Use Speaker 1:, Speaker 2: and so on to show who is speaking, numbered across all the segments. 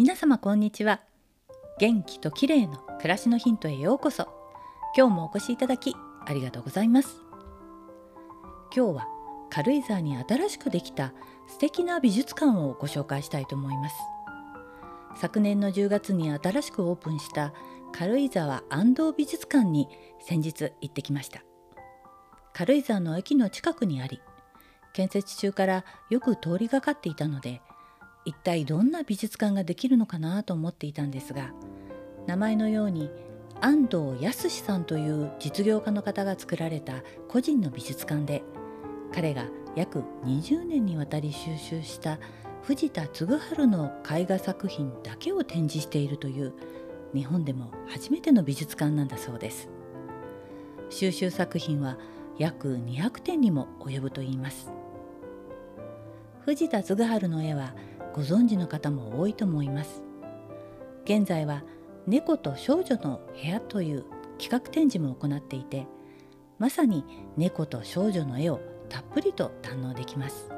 Speaker 1: 皆様こんにちは。元気と綺麗の暮らしのヒントへようこそ。今日もお越しいただきありがとうございます。今日は軽井沢に新しくできた素敵な美術館をご紹介したいと思います。昨年の10月に新しくオープンした軽井沢安藤美術館に先日行ってきました。軽井沢の駅の近くにあり建設中からよく通りがかっていたので一体どんな美術館ができるのかなと思っていたんですが名前のように安藤康さんという実業家の方が作られた個人の美術館で彼が約20年にわたり収集した藤田嗣治の絵画作品だけを展示しているという日本でも初めての美術館なんだそうです。収集作品は約200点にも及ぶといいます。藤田嗣治の絵はご存知の方も多いと思います。現在は猫と少女の部屋という企画展示も行っていてまさに猫と少女の絵をたっぷりと堪能できます。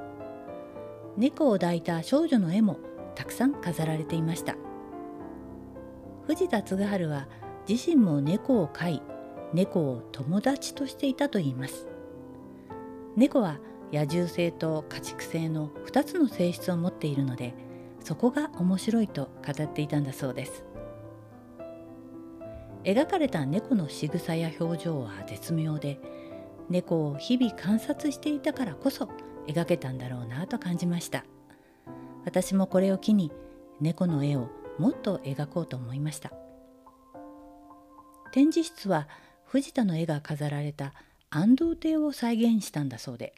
Speaker 1: 猫を抱いた少女の絵もたくさん飾られていました。藤田嗣治は自身も猫を飼い猫を友達としていたといいます。猫は野獣性と家畜性の2つの性質を持っているのでそこが面白いと語っていたんだそうです。描かれた猫の仕草や表情は絶妙で猫を日々観察していたからこそ描けたんだろうなと感じました。私もこれを機に猫の絵をもっと描こうと思いました。展示室は藤田の絵が飾られた安藤亭を再現したんだそうで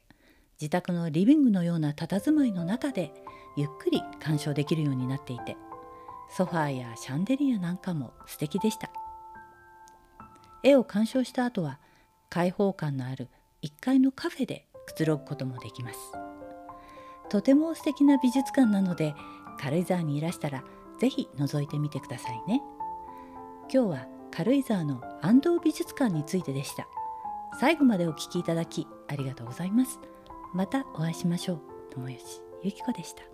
Speaker 1: 自宅のリビングのような佇まいの中でゆっくり鑑賞できるようになっていてソファーやシャンデリアなんかも素敵でした。絵を鑑賞した後は開放感のある1階のカフェでくつろぐこともできます。とても素敵な美術館なので軽井沢にいらしたら是非覗いてみてくださいね。今日は軽井沢の安藤美術館についてでした。最後までお聴きいただきありがとうございます。またお会いしましょう。友吉ゆきこでした。